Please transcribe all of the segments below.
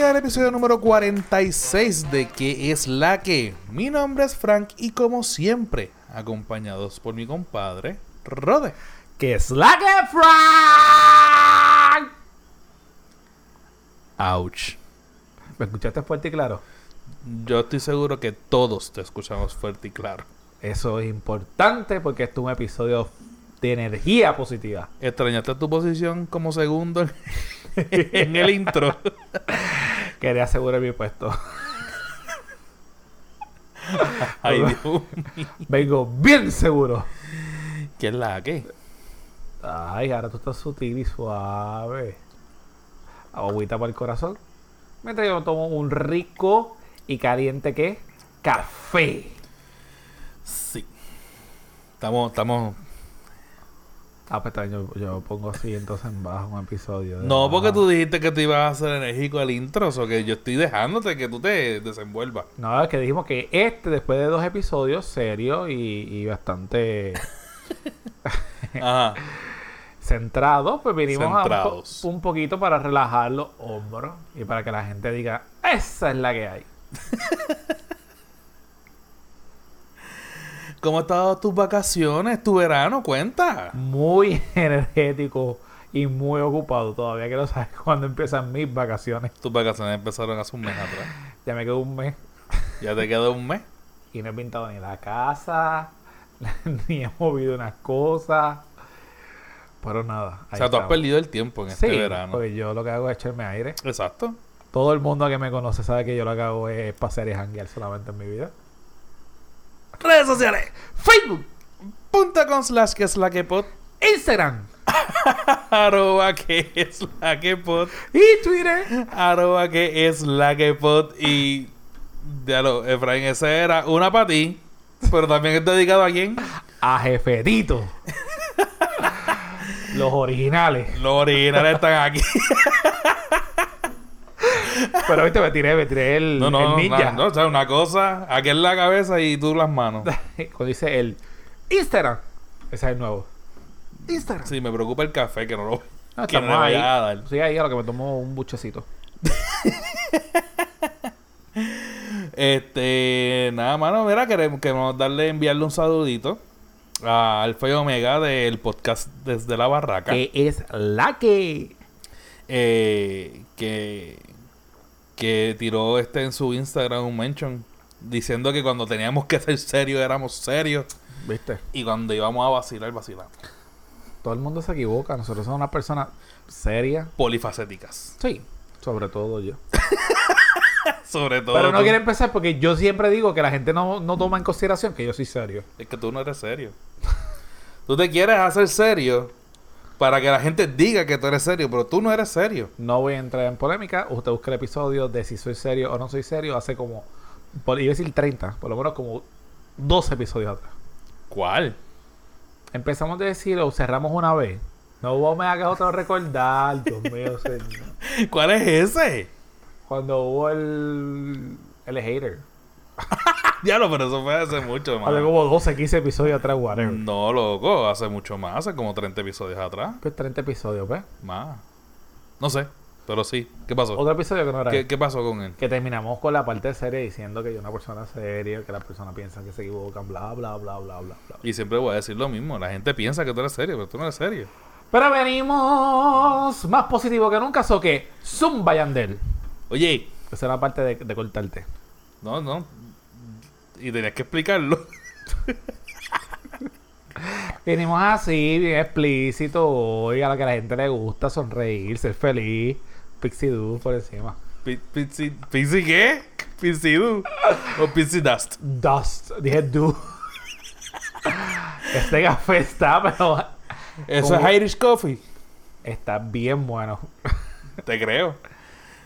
bienvenida al episodio número 46 de ¿Qué es la que? Mi nombre es Frank y como siempre, acompañados por mi compadre, Rode. ¿Qué es la que Frank? Ouch. ¿Me escuchaste fuerte y claro? Yo estoy seguro que todos te escuchamos fuerte y claro. Eso es importante porque esto es un episodio de energía positiva. ¿Extrañaste tu posición como segundo en el intro? Quería asegurar mi puesto. Ay, Dios. Vengo bien seguro. ¿Qué es la que? Ay, ahora tú estás sutil y suave. Agüita para el corazón. Mientras yo tomo un rico y caliente ¿qué? Café. Sí. Estamos, estamos... Ah, pues bien, yo, yo pongo así entonces en bajo un episodio. de No, porque tú dijiste que te ibas a hacer enérgico al intro, o que yo estoy dejándote que tú te desenvuelvas. No, es que dijimos que este, después de dos episodios serios y, y bastante Ajá. centrados, pues vinimos a un, po- un poquito para relajar los hombros y para que la gente diga, esa es la que hay. ¿Cómo han estado tus vacaciones, tu verano? Cuenta. Muy energético y muy ocupado. Todavía quiero saber cuándo empiezan mis vacaciones. Tus vacaciones empezaron hace un mes atrás. Ya me quedo un mes Ya te queda un mes. y no he pintado ni la casa, ni he movido unas cosas. Pero nada. O sea, tú has estamos. perdido el tiempo en Sí, este verano. porque yo lo que hago es echarme aire. Exacto. Todo el mundo que me conoce sabe que yo lo que hago es pasear y janguear solamente en mi vida. Redes sociales. Facebook. Punto con slash que es la que pod. Instagram Arroba que es la que pod. y Twitter. Arroba que es la que pod. Y. Ya lo, Efraín, ese era una para ti. Pero también es dedicado a quién? A Jefetito. Los originales. Los originales están aquí. Pero viste, me tiré, me tiré el, No, no, el no, ninja. no, o sea, una cosa, aquí en la cabeza y tú las manos. Cuando dice el Instagram. Ese es el nuevo. Instagram. Sí, me preocupa el café que no lo No, que no le ahí. vaya a dar. Sí, ahí a lo que me tomo un buchecito. Este, nada, mano, mira, queremos, queremos darle, enviarle un saludito a Alfa y Omega del podcast Desde la Barraca. Que es la que. eh, que, que tiró este en su Instagram un mention diciendo que cuando teníamos que ser serios éramos serios ¿Viste? y cuando íbamos a vacilar, vacilamos. Todo el mundo se equivoca. Nosotros somos una persona seria. Polifacéticas. Sí. Sobre todo yo. Sobre todo. Pero no tú. quiero empezar porque yo siempre digo que la gente no, no toma en consideración que yo soy serio. Es que tú no eres serio. tú te quieres hacer serio para que la gente diga que tú eres serio, pero tú no eres serio. No voy a entrar en polémica. Usted busca el episodio de si soy serio o no soy serio hace como, por, iba a decir 30, por lo menos como 12 episodios atrás. ¿Cuál? Empezamos de decir o cerramos una vez. No me hagas otro recordar, Dios mío, señor. ¿Cuál es ese? Cuando hubo el, el hater. Diablo, pero eso fue hace mucho más. Hace como 12, 15 episodios atrás, whatever. No, loco, hace mucho más, hace como 30 episodios atrás. Pues 30 episodios, ¿ves? Más. No sé, pero sí. ¿Qué pasó? Otro episodio que no era ¿Qué, qué pasó con él? Que terminamos con la parte seria diciendo que yo una persona seria, que las personas piensan que se equivocan, bla, bla, bla, bla, bla, bla. Y siempre voy a decir lo mismo. La gente piensa que tú eres serio, pero tú no eres serio. Pero venimos más positivo que nunca, so que Zumba Yandel. Oye, Esa es la parte de, de cortarte. no, no. Y tenías que explicarlo. Venimos así, bien explícito hoy, a la que a la gente le gusta sonreír, ser feliz. Pixie Doo por encima. Pi- Pizzi, ¿Pizzi qué? ¿Pizzi do? ¿O Pizzi dust? Dust, dije Do. este café está, pero Eso es Irish Coffee. está bien bueno. Te creo.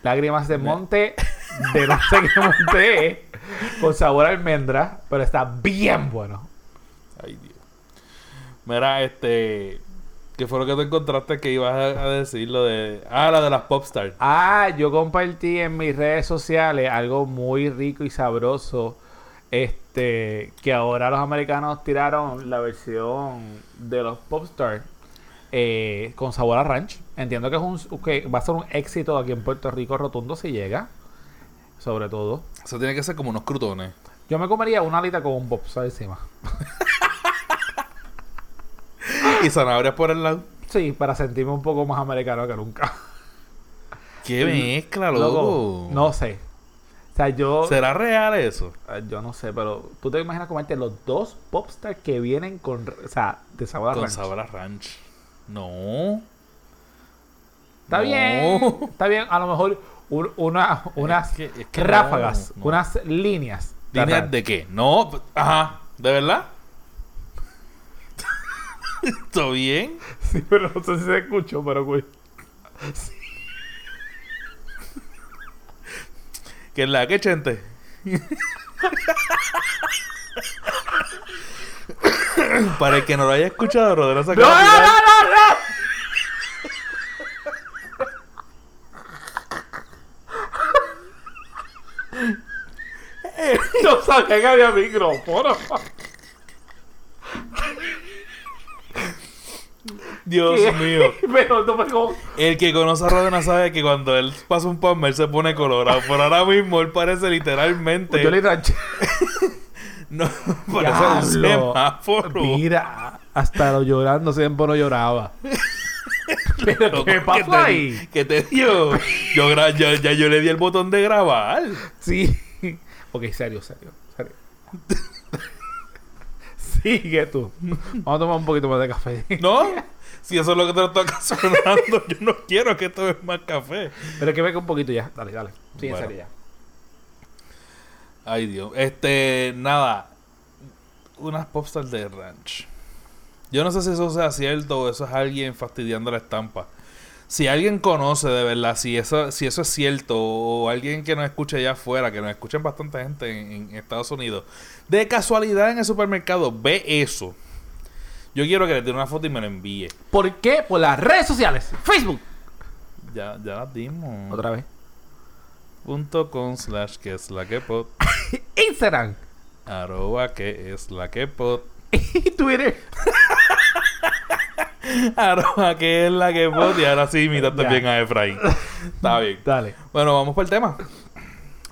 Lágrimas de monte, de no sé qué monte es, con sabor a almendra, pero está bien bueno. Ay, Dios. Mira, este. ¿Qué fue lo que te encontraste que ibas a, a decir? Lo de. Ah, la de las Popstars. Ah, yo compartí en mis redes sociales algo muy rico y sabroso. Este, que ahora los americanos tiraron la versión de los Popstars eh, con sabor a ranch. Entiendo que, es un, que va a ser un éxito aquí en Puerto Rico rotundo si llega. Sobre todo. Eso tiene que ser como unos crutones. Yo me comería una alita con un bobsa encima. y zanahorias por el lado. Sí, para sentirme un poco más americano que nunca. Qué mezcla, loco. no sé. O sea, yo. ¿Será real eso? Eh, yo no sé, pero tú te imaginas comerte los dos popstars que vienen con. O sea, de sabor a con ranch. Con sabor a ranch. No. Está bien. Está bien. A lo mejor una, unas ráfagas, unas líneas. ¿Líneas de qué? No. Ajá. ¿De verdad? ¿Todo bien? Sí, pero no sé si se escuchó, pero güey. Sí. ¿Qué es la que chente? Para el que no lo haya escuchado, sacó ¡No, no, no, no, no! No sabía que había micrófono. Dios mío. Pero no me como... El que conoce a Rodena sabe que cuando él pasa un palmer se pone colorado. Por ahora mismo él parece literalmente. Yo le ranché. no, parece un semáforo. Mira, hasta lo llorando siempre no lloraba. ¿Pero qué pasó te, ahí? ¿Qué te dio? Yo gra ya, ya yo le di el botón de grabar. Sí. Ok, serio, serio, serio. Sigue tú. Vamos a tomar un poquito más de café. No, si eso es lo que te lo está ocasionando, yo no quiero que tomes más café. Pero que venga un poquito ya. Dale, dale. Sí, Bueno. en serio ya. Ay, Dios. Este, nada. Unas popstars de ranch. Yo no sé si eso sea cierto o eso es alguien fastidiando la estampa. Si alguien conoce de verdad, si eso, si eso es cierto, o alguien que nos escuche allá afuera, que nos escuchen bastante gente en, en Estados Unidos, de casualidad en el supermercado, ve eso. Yo quiero que le tire una foto y me la envíe. ¿Por qué? Por las redes sociales. Facebook. Ya, ya las dimos. Otra vez. Punto com slash que es la que pod. Instagram. Arroba que es la que pod. Y Twitter. Arroba que es la que pod. Y ahora sí imitaste Ya. bien a Efraín. Está bien. Dale. Bueno, vamos por el tema.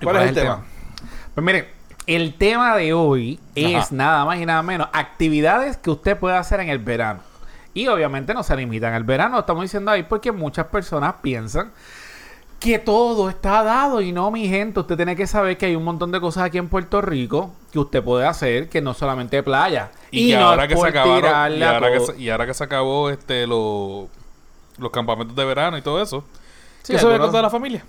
¿Cuál, es el tema? Pues mire, el tema de hoy es Ajá. nada más y nada menos actividades que usted puede hacer en el verano. Y obviamente no se limitan al verano, estamos diciendo ahí porque muchas personas piensan que todo está dado y no, mi gente, usted tiene que saber que hay un montón de cosas aquí en Puerto Rico que usted puede hacer, que no solamente playa. Y, que no ahora es que se acabaron. Y ahora que, se, y ahora que se acabó este lo- los campamentos de verano y todo eso. Sí, ve algunos- con toda la familia.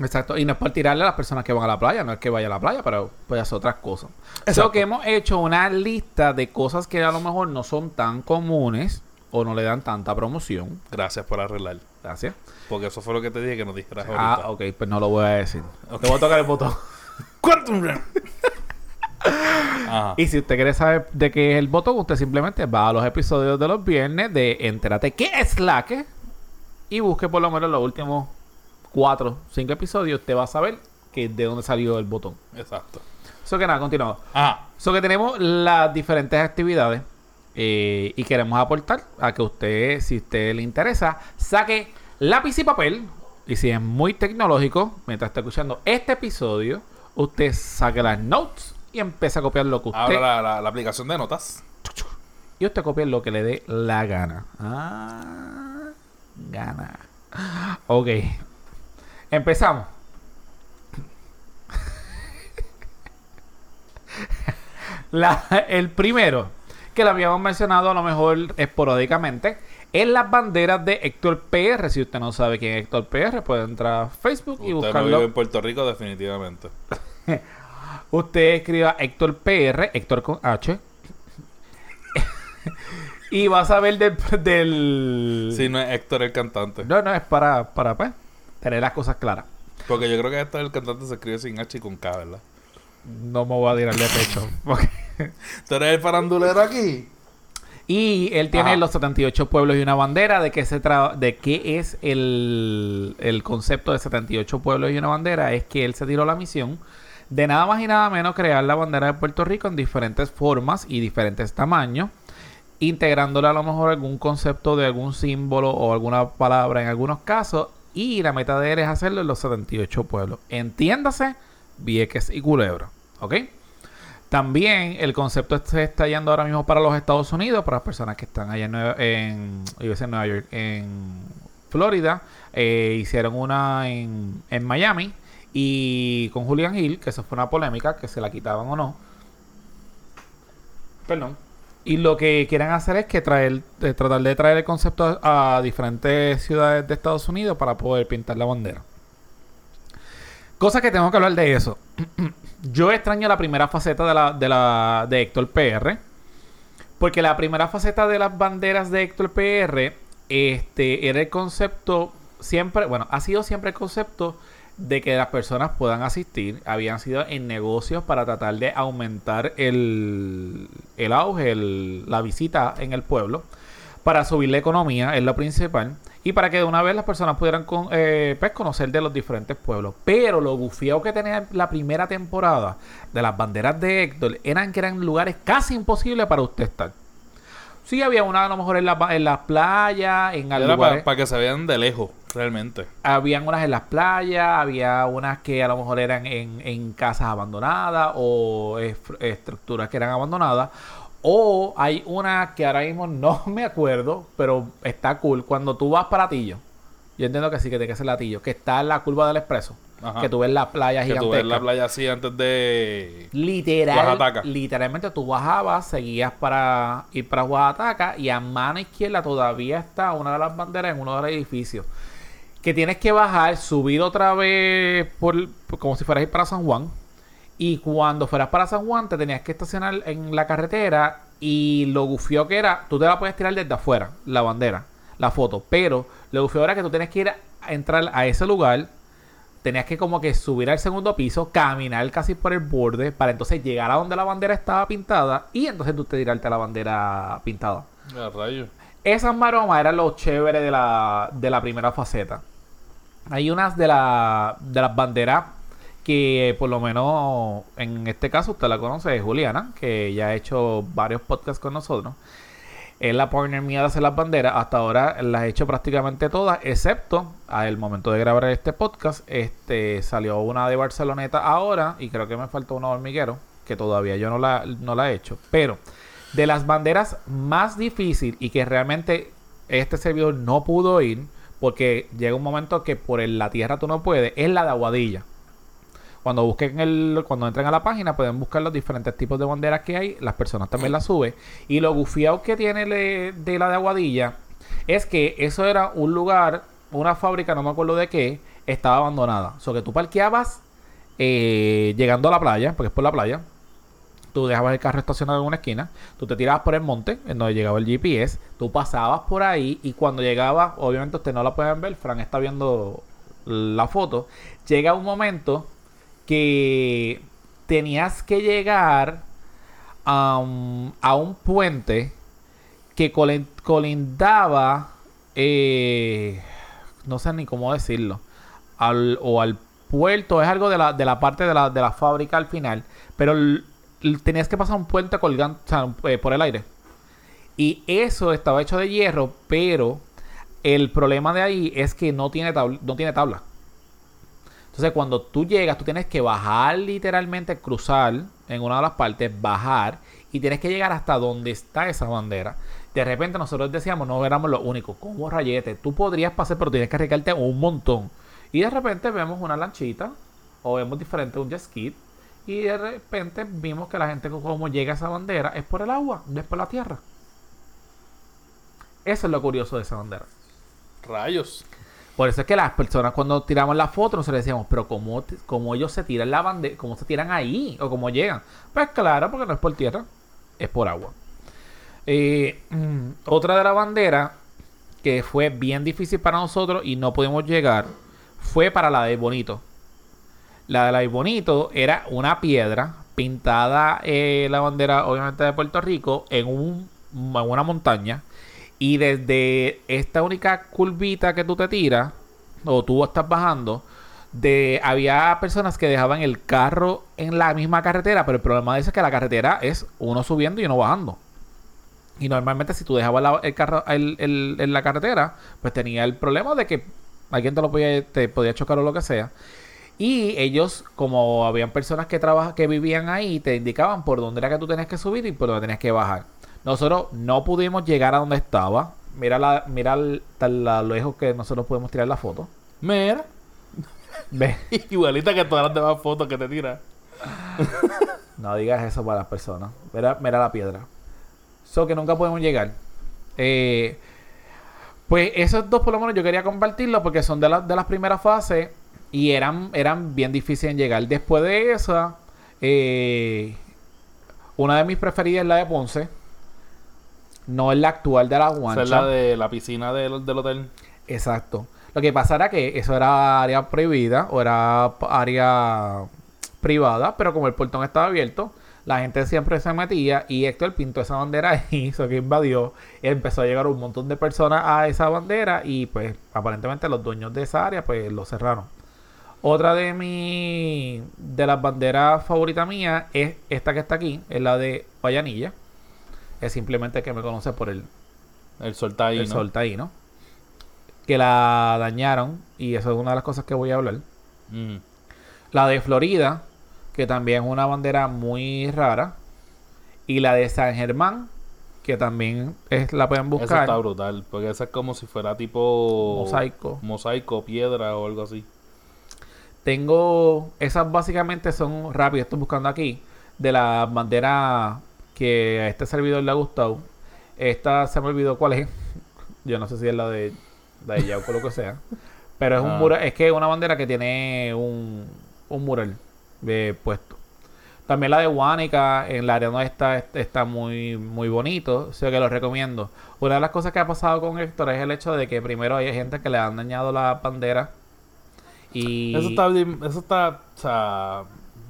Exacto, y no es por tirarle a las personas que van a la playa, no es que vaya a la playa, pero puede hacer otras cosas. Exacto. So que hemos hecho una lista de cosas que a lo mejor no son tan comunes o no le dan tanta promoción. Gracias por arreglar. Gracias. Porque eso fue lo que te dije que nos dijeras ahorita. Ah, ok, pues no lo voy a decir. Ok. Te voy a tocar el botón. Ajá. Y si usted quiere saber de qué es el botón, usted simplemente va a los episodios de los viernes de Entérate qué es la que y busque por lo menos los últimos cuatro, cinco episodios. Usted va a saber que de dónde salió el botón. Exacto. Eso que nada, continuamos. Ajá. So que tenemos las diferentes actividades eh, y queremos aportar a que usted, si usted le interesa, saque lápiz y papel. Y si es muy tecnológico, mientras está escuchando este episodio, usted saque las notes y empieza a copiar lo que usted Ahora la, la- la aplicación de notas. y usted copia lo que le dé la gana. Ah, gana. Ok. Empezamos. La- el primero, que lo habíamos mencionado a lo mejor esporádicamente, es las banderas de Héctor PR. Si usted no sabe quién es Héctor PR, puede entrar a Facebook y Usted no buscarlo. vive en Puerto Rico definitivamente. Usted escriba Héctor PR, Héctor con H. y va a saber del, del... Si no es Héctor el cantante. No, no, es para, para pues, tener las cosas claras. Porque yo creo que Héctor el cantante se escribe sin H y con K, ¿verdad? No me voy a tirar de pecho. porque- ¿Tú eres el farandulero aquí? y él tiene Ajá. los 78 pueblos y una bandera. ¿De qué, se tra- de qué es el, el concepto de 78 pueblos y una bandera? Es que él se tiró la misión de nada más y nada menos crear la bandera de Puerto Rico en diferentes formas y diferentes tamaños. integrándole a lo mejor algún concepto de algún símbolo o alguna palabra en algunos casos. Y la meta de él es hacerlo en los 78 pueblos. Entiéndase, Vieques y Culebra. ¿Ok? También el concepto se está yendo ahora mismo para los Estados Unidos, para las personas que están allá en, en, en Nueva York, en Florida. Eh, hicieron una en Miami y con Julian Hill, que eso fue una polémica, que se la quitaban o no. Perdón. Y lo que quieren hacer es que traer, eh, tratar de traer el concepto a, diferentes ciudades de Estados Unidos para poder pintar la bandera. Cosa que tengo que hablar de eso. Yo extraño la primera faceta de la, de la de Héctor PR. Porque la primera faceta de las banderas de Héctor PR este, era el concepto siempre, bueno, ha sido siempre el concepto de que las personas puedan asistir. Habían sido en negocios para tratar de aumentar el, el auge, la visita en el pueblo, para subir la economía, es lo principal. Y para que de una vez las personas pudieran eh, pues, conocer de los diferentes pueblos. Pero lo gufiado que tenía la primera temporada de las banderas de Héctor eran que eran lugares casi imposibles para usted estar. Sí, había una a lo mejor en la, en las playas, en algo. Para que se vean de lejos, realmente. Habían unas en las playas, había unas que a lo mejor eran en, en casas abandonadas o estructuras que eran abandonadas. O hay una que ahora mismo no me acuerdo, pero está cool. Cuando tú vas para Latillo, yo entiendo que sí, que tiene que ser Latillo, que está en la curva del expreso. Que tú ves la playa gigantesca. Que tú ves la playa así antes de... Literal, literalmente tú bajabas, seguías para ir para Oaxaca y a mano izquierda todavía está una de las banderas en uno de los edificios. Que tienes que bajar, subir otra vez por, como si fueras ir para San Juan y cuando fueras para San Juan, te tenías que estacionar en la carretera. Y lo gufio que era, tú te la puedes tirar desde afuera, la bandera, la foto. Pero lo gufio era que tú tenías que ir a, entrar a ese lugar. Tenías que como que subir al segundo piso, caminar casi por el borde para entonces llegar a donde la bandera estaba pintada y entonces tú te tirarte a la bandera pintada. A rayo. Esas maromas eran lo chévere de la, de la primera faceta. Hay unas de, la, de las banderas que por lo menos en este caso usted la conoce, Juliana, que ya ha hecho varios podcasts con nosotros. Es la partner mía de hacer las banderas. Hasta ahora las he hecho prácticamente todas, excepto al momento de grabar este podcast. Este salió una de Barceloneta ahora y creo que me faltó una hormiguero, que todavía yo no la, no la he hecho. Pero de las banderas más difícil y que realmente este servidor no pudo ir, porque llega un momento que por la tierra tú no puedes, es la de Aguadilla. Cuando busquen el, cuando entren a la página pueden buscar los diferentes tipos de banderas que hay. Las personas también las suben. Y lo gufiado que tiene de la de Aguadilla es que eso era un lugar, una fábrica, no me acuerdo de qué, estaba abandonada. O sea que tú parqueabas eh, llegando a la playa, porque es por la playa. Tú dejabas el carro estacionado en una esquina, tú te tirabas por el monte, en donde llegaba el GPS, tú pasabas por ahí y cuando llegaba, obviamente ustedes no la pueden ver, Fran está viendo la foto, llega un momento que tenías que llegar a un puente que colindaba, eh, no sé ni cómo decirlo, al, o al puerto, es algo de la, de la parte de la, de la fábrica al final, pero tenías que pasar un puente colgante eh, por el aire. Y eso estaba hecho de hierro, pero el problema de ahí es que no tiene, no tiene tabla. Entonces, cuando tú llegas, tú tienes que bajar literalmente, cruzar en una de las partes, bajar y tienes que llegar hasta donde está esa bandera. De repente nosotros decíamos, no éramos los únicos, como rayete, tú podrías pasar, pero tienes que arriesgarte un montón. Y de repente vemos una lanchita o vemos diferente un jet ski y de repente vimos que la gente como llega a esa bandera es por el agua, no es por la tierra. Eso es lo curioso de esa bandera. Rayos. Por eso es que las personas cuando tiramos la foto nosotros decíamos, pero ¿cómo, cómo ellos se tiran la bandera? ¿Cómo se tiran ahí? ¿O cómo llegan? Pues claro, porque no es por tierra, es por agua. Eh, mm, otra de la bandera que fue bien difícil para nosotros y no pudimos llegar fue para la de Bonito. La de la Bonito era una piedra pintada eh, la bandera obviamente de Puerto Rico en, un, en una montaña y desde esta única curvita que tú te tiras, o tú estás bajando, de, había personas que dejaban el carro en la misma carretera, pero el problema de eso es que la carretera es uno subiendo y uno bajando. Y normalmente si tú dejabas el carro el- el- en la carretera, pues tenía el problema de que alguien te lo podía, te podía chocar o lo que sea. Y ellos, como habían personas que trabajan, que vivían ahí, te indicaban por dónde era que tú tenías que subir y por dónde tenías que bajar. Nosotros no pudimos llegar a donde estaba. Mira la, mira el- tan la- lo lejos que nosotros podemos tirar la foto. Mira. Ve. Igualita que todas las demás fotos que te tiras. No digas eso para las personas. Mira, mira la piedra. So que nunca podemos llegar. Eh, pues esos dos por lo menos yo quería compartirlos porque son de, las de las primeras fases y eran, eran bien difíciles en llegar. Después de esa, eh, una de mis preferidas es la de Ponce. No es la actual de la Esa Guancha. es la de la piscina del, del hotel. Exacto. Lo que pasa era que eso era área prohibida o era área privada, pero como el portón estaba abierto, la gente siempre se metía y Héctor pintó esa bandera y hizo que invadió. Y empezó a llegar un montón de personas a esa bandera y pues aparentemente los dueños de esa área pues lo cerraron. Otra de mi de las banderas favoritas mías es esta que está aquí, es la de Guayanilla. Es simplemente que me conoce por el, El sol el ¿no? sol taíno, que la dañaron y eso es una de las cosas que voy a hablar. Mm. La de Florida, que también es una bandera muy rara, y la de San Germán, que también es la pueden Esa buscar. está brutal. Porque esa es como si fuera tipo. Mosaico. Mosaico, piedra o algo así. Tengo esas básicamente son rápido, estoy buscando aquí de las banderas que a este servidor le ha gustado. Esta se me olvidó cuál es. Yo no sé si es la de la de Yauco o lo que sea. Pero es un Ah. mural, es que es una bandera que tiene un, un mural eh, puesto. También la de Huánica en la área donde está, está muy, muy bonito. O sea que lo recomiendo. Una de las cosas que ha pasado con Héctor es el hecho de que primero hay gente que le han dañado la bandera. Y Eso está bien, eso está, o sea,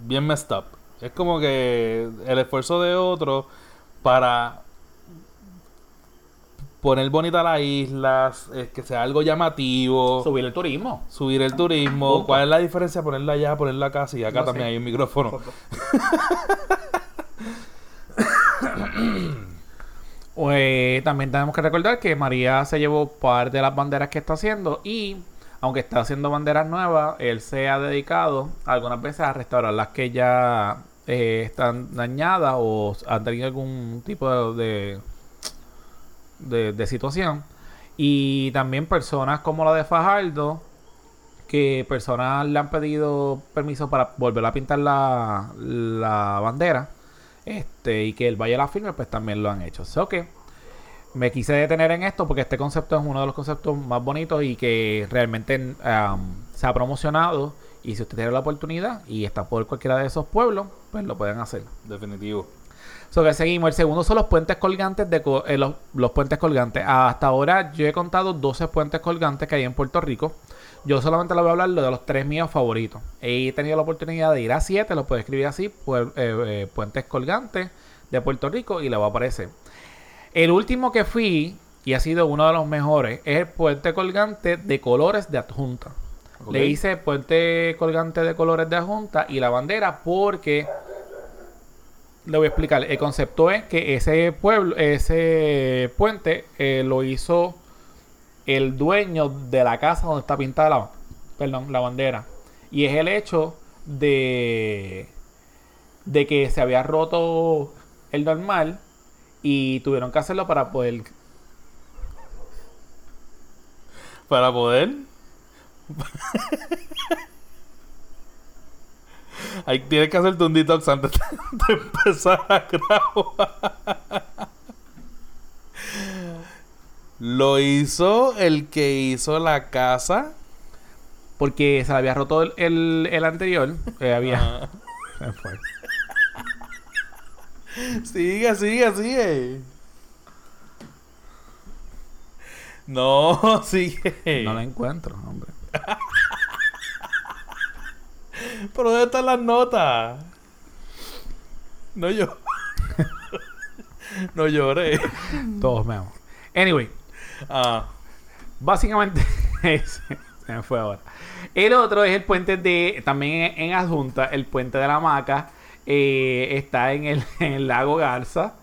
bien messed up. Es como que el esfuerzo de otro para poner bonita la isla, eh, que sea algo llamativo, subir el turismo. subir el turismo. Punto. ¿Cuál es la diferencia ponerla allá, ponerla acá? Si acá No también sé. hay un micrófono. Pues, también tenemos que recordar que María se llevó parte de las banderas que está haciendo y aunque está haciendo banderas nuevas, él se ha dedicado algunas veces a restaurar las que ya eh, están dañadas o han tenido algún tipo de, de, situación. Y también personas como la de Fajardo, que personas le han pedido permiso para volver a pintar la, la bandera este y que él vaya a la firma, pues también lo han hecho. Me quise detener en esto porque este concepto es uno de los conceptos más bonitos y que realmente um, se ha promocionado. Y si usted tiene la oportunidad y está por cualquiera de esos pueblos, pues lo pueden hacer. Definitivo. So que seguimos. El segundo son los puentes colgantes de co- eh, los, los puentes colgantes. Hasta ahora yo he contado 12 puentes colgantes que hay en Puerto Rico. Yo solamente le voy a hablar de los tres míos favoritos. He tenido la oportunidad de ir a 7, lo puedo escribir así, pu- eh, eh, puentes colgantes de Puerto Rico y le va a aparecer. El último que fui, y ha sido uno de los mejores, es el puente colgante de colores de adjunta. Le hice puente colgante de colores de adjunta y la bandera porque le voy a explicar. El concepto es que ese pueblo, ese puente eh, lo hizo el dueño de la casa donde está pintada la, perdón, la bandera. Y es el hecho de, de que se había roto el normal y tuvieron que hacerlo para poder Para poder. Ahí tienes que hacerte un detox antes de empezar a grabar. Lo hizo el que hizo la casa. porque se le había roto el, el- el anterior. eh, había Ah. Sigue, sigue, sigue. No, sigue. No lo encuentro, hombre. Pero ¿dónde están las notas? No yo. no lloré. Todos menos. Anyway, Ah, básicamente se me fue ahora. El otro es el puente de, también en adjunta, el puente de la Maca. Eh, está en el, en el lago Garza.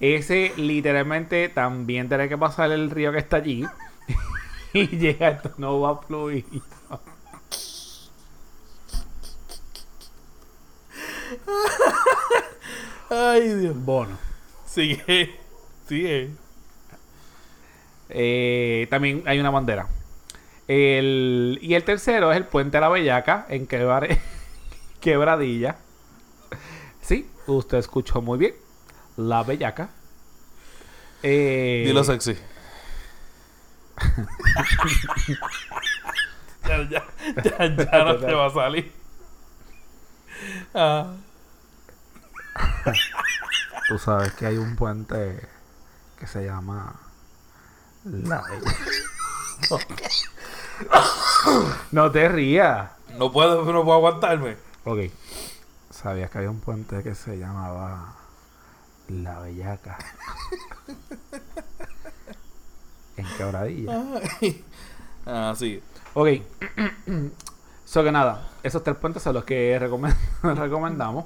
Ese literalmente también tiene que pasar el río que está allí. y llega, esto no va a fluir. Ay, Dios. Bono. Sigue. Sigue. Eh, también hay una bandera. El, y el tercero es el puente de la Bellaca en Quebradilla. Sí, usted escuchó muy bien. La Bellaca. Eh, Dilo sexy. ya, ya, ya, ya no te va a salir. Ah. Tú sabes que hay un puente que se llama La Bellaca. no te rías. No puedo, no puedo aguantarme. Ok. ¿Sabías que había un puente que se llamaba La Bellaca? en Quebradilla. Ah, sí. Ok. so que nada, esos tres puentes son los que recomend- recomendamos.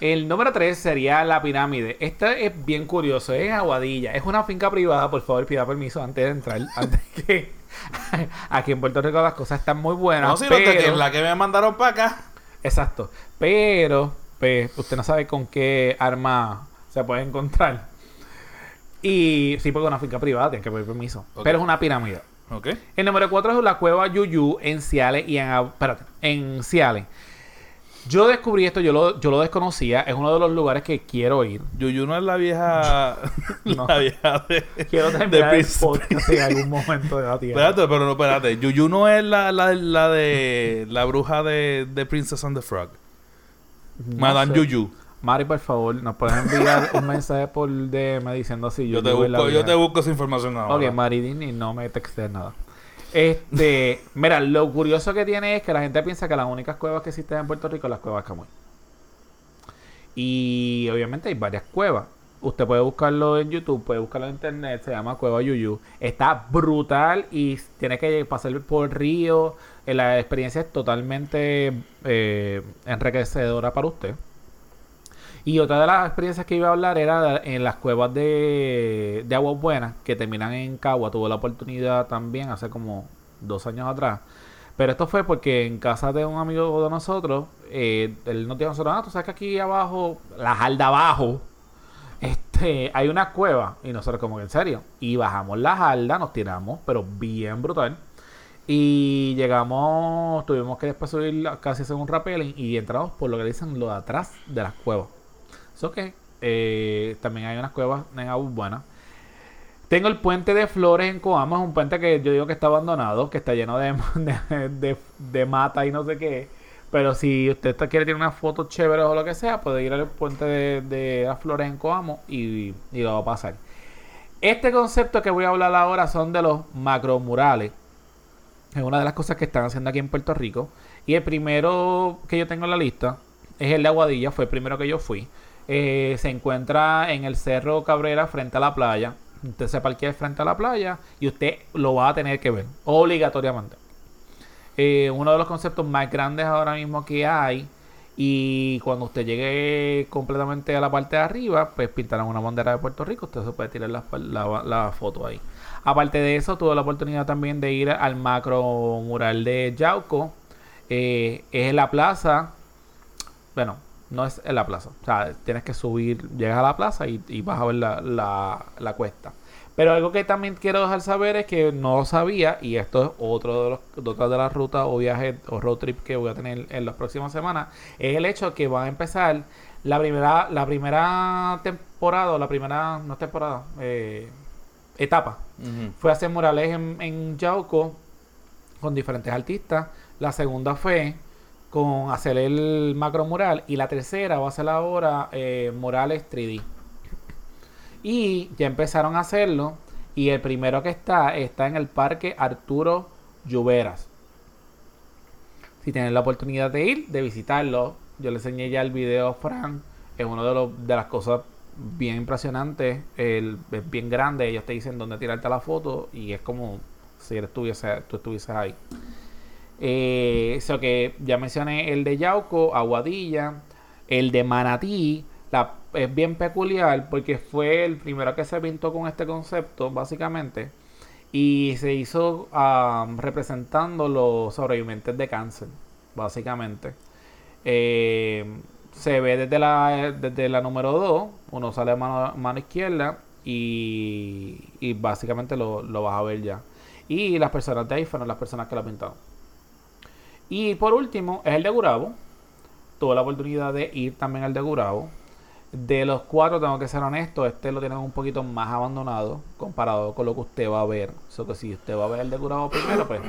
El número tres sería la pirámide. Este es bien curioso, es Aguadilla. Es una finca privada, por favor, pida permiso antes de entrar. Antes que aquí en Puerto Rico las cosas están muy buenas. No, si no te pero- la que me mandaron para acá. Exacto. Pero, pues, usted no sabe con qué arma se puede encontrar. Y sí, porque una finca privada, tiene que pedir permiso. Pero es una pirámide. Ok. El número 4 es la cueva Yuyu en Ciales y en, espérate, en Ciales. Yo descubrí esto, yo lo, yo lo desconocía. Es uno de los lugares que quiero ir. Yuyu no es la vieja. No. La vieja de. Quiero de terminar el Prince- podcast en algún momento de la tierra. Espérate, pero no, espérate. Yuyu no es la, la, la de. La bruja de, de Princess and the Frog. No Madame sé. Yuyu. Mari, por favor, nos puedes enviar un mensaje por DM diciendo así. Yo te, busco, yo te busco esa información ahora. Ok, Mari Disney, no me textes nada. Este, mira, lo curioso que tiene es que la gente piensa que las únicas cuevas que existen en Puerto Rico son las cuevas Camuy. Y obviamente hay varias cuevas. Usted puede buscarlo en YouTube, puede buscarlo en internet, se llama Cueva Yuyu. Está brutal y tiene que pasar por río. Eh, La experiencia es totalmente eh, enriquecedora para usted. Y otra de las experiencias que iba a hablar era en las cuevas de, de Aguas Buenas, que terminan en Cagua. Tuve la oportunidad también hace como dos años atrás. Pero esto fue porque en casa de un amigo de nosotros, eh, él nos dijo a nosotros, ah, tú sabes que aquí abajo, la jalda abajo, este, hay una cueva. Y nosotros como que en serio. Y bajamos la jalda, nos tiramos, pero bien brutal. Y llegamos, tuvimos que después subir casi hacer un rappelling y entramos por lo que dicen lo de atrás de las cuevas. Eso que eh, también hay unas cuevas en Aguas Buenas. Tengo el puente de Flores en Coamo, es un puente que yo digo que está abandonado, que está lleno de, de, mata y no sé qué. Pero si usted quiere tener una foto chévere o lo que sea, puede ir al puente de, de las Flores en Coamo y, y lo va a pasar. Este concepto que voy a hablar ahora son de los macromurales. Es una de las cosas que están haciendo aquí en Puerto Rico. Y el primero que yo tengo en la lista es el de Aguadilla, fue el primero que yo fui. Eh, se encuentra en el Cerro Cabrera frente a la playa. Usted se parquea frente a la playa y usted lo va a tener que ver, obligatoriamente. Eh, uno de los conceptos más grandes ahora mismo que hay. Y cuando usted llegue completamente a la parte de arriba, pues pintarán una bandera de Puerto Rico. Usted se puede tirar la, foto ahí. Aparte de eso, tuve la oportunidad también de ir al macro mural de Yauco. Eh, es la plaza. Bueno, no es en la plaza. O sea, tienes que subir, llegas a la plaza y, y vas a ver la, la- la cuesta. Pero algo que también quiero dejar saber es que no sabía, y esto es otro de, los, de otras de las rutas o viajes o road trip que voy a tener en las próximas semanas, es el hecho que van a empezar la primera, la primera temporada, o la primera, no temporada, eh, etapa. Fue a hacer murales en, en Yauco con diferentes artistas. La segunda fue con hacer el macro mural. Y la tercera va a ser ahora eh, murales 3D. Y ya empezaron a hacerlo. Y el primero que está está en el parque Arturo Lluveras. Si tienen la oportunidad de ir, de visitarlo, yo le enseñé ya el video Fran. Es una de, de las cosas bien impresionantes. El, es bien grande. Ellos te dicen dónde tirarte la foto. Y es como si eres estuviese, tú estuvieses ahí. Eh, eso que ya mencioné el de Yauco, Aguadilla, el de Manatí, es bien peculiar porque fue el primero que se pintó con este concepto, básicamente. Y se hizo representando los sobrevivientes de cáncer, básicamente. Eh, se ve desde la, desde la número 2, uno sale a mano, mano izquierda y, y básicamente lo, lo vas a ver ya. Y las personas de ahí fueron las personas que la pintaron. Y por último, es el de Gurabo. Tuve la oportunidad de ir también al de Gurabo. De los cuatro, tengo que ser honesto, este lo tienen un poquito más abandonado comparado con lo que usted va a ver. Eso que si usted va a ver el de Gurabo primero, pues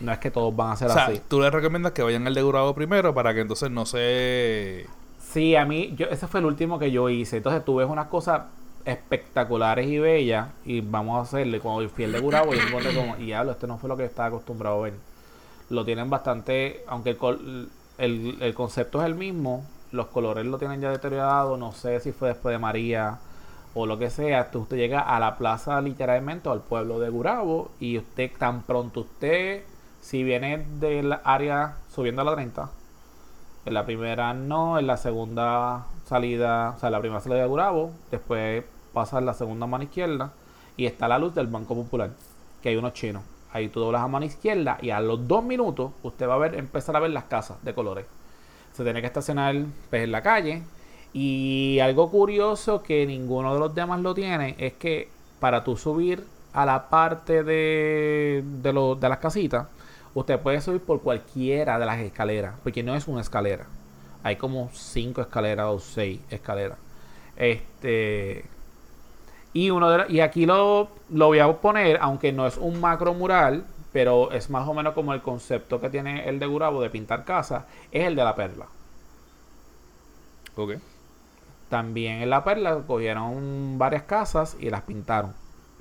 no es que todos van a ser O sea, así. tú le recomiendas que vayan al de Gurabo primero para que entonces no se... Sí, a mí, yo, ese fue el último que yo hice. Entonces tú ves unas cosas espectaculares y bellas y vamos a hacerle. Cuando fui al de Gurabo, yo me encontré como, y hablo, este no fue lo que estaba acostumbrado a ver. Lo tienen bastante, aunque el, el, el concepto es el mismo, los colores lo tienen ya deteriorado. No sé si fue después de María o lo que sea. Tú- Usted llega a la plaza literalmente o al pueblo de Gurabo y usted tan pronto usted, si viene del área subiendo a la 30, en la primera no, en la segunda salida, o sea, la primera salida de Gurabo, después pasa en la segunda mano izquierda y está la luz del Banco Popular, que hay unos chinos. Ahí tú doblas a mano izquierda y a los dos minutos usted va a ver, empezar a ver las casas de colores. Se tiene que estacionar pues, en la calle. Y algo curioso que ninguno de los demás lo tiene es que para tú subir a la parte de, de, lo- de las casitas, usted puede subir por cualquiera de las escaleras, porque no es una escalera. Hay como cinco escaleras o seis escaleras. Este. Y uno de la- y aquí lo, lo voy a poner, aunque no es un macro mural, pero es más o menos como el concepto que tiene el de Gurabo de pintar casas, es el de la perla. Ok. También en la perla cogieron varias casas y las pintaron.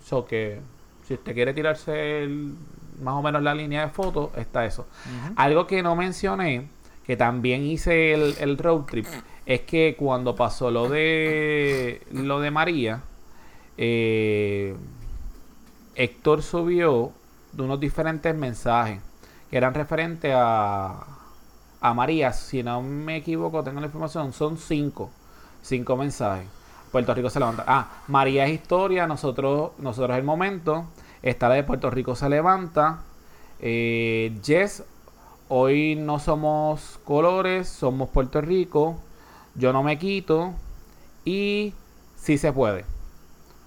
So que si usted quiere tirarse el- más o menos la línea de fotos, está eso. Algo que no mencioné, que también hice el, el road trip, es que cuando pasó lo de lo de María, eh, Héctor subió de unos diferentes mensajes que eran referentes a, a María. Si no me equivoco, tengo la información, son cinco. Cinco mensajes. Puerto Rico se levanta. Ah, María es historia, nosotros, nosotros el momento. Está la de Puerto Rico se levanta. Eh, yes, hoy no somos colores, somos Puerto Rico. Yo no me quito. Y sí se puede.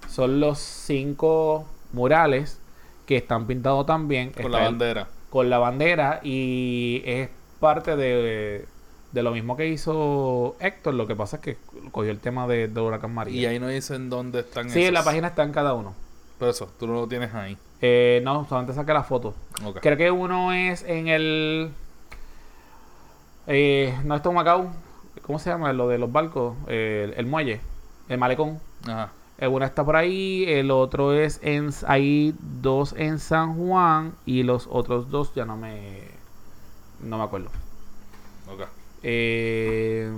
Son los cinco murales que están pintados también. Con Está la el- bandera. con la bandera y es parte de, de lo mismo que hizo Héctor. Lo que pasa es que cogió el tema de, de Huracán María. Y ahí no dicen dónde están sí, en la página está en cada uno. Pero eso, tú no lo tienes ahí. Eh, no, solamente saqué la foto. Creo que uno es en el. Eh, no es Macao. ¿Cómo se llama? Lo de los barcos. Eh, el, muelle. El malecón. Ajá. Uno está por ahí. El otro es en. Hay dos en San Juan. Y los otros dos ya no me. No me acuerdo. Ok. Eh,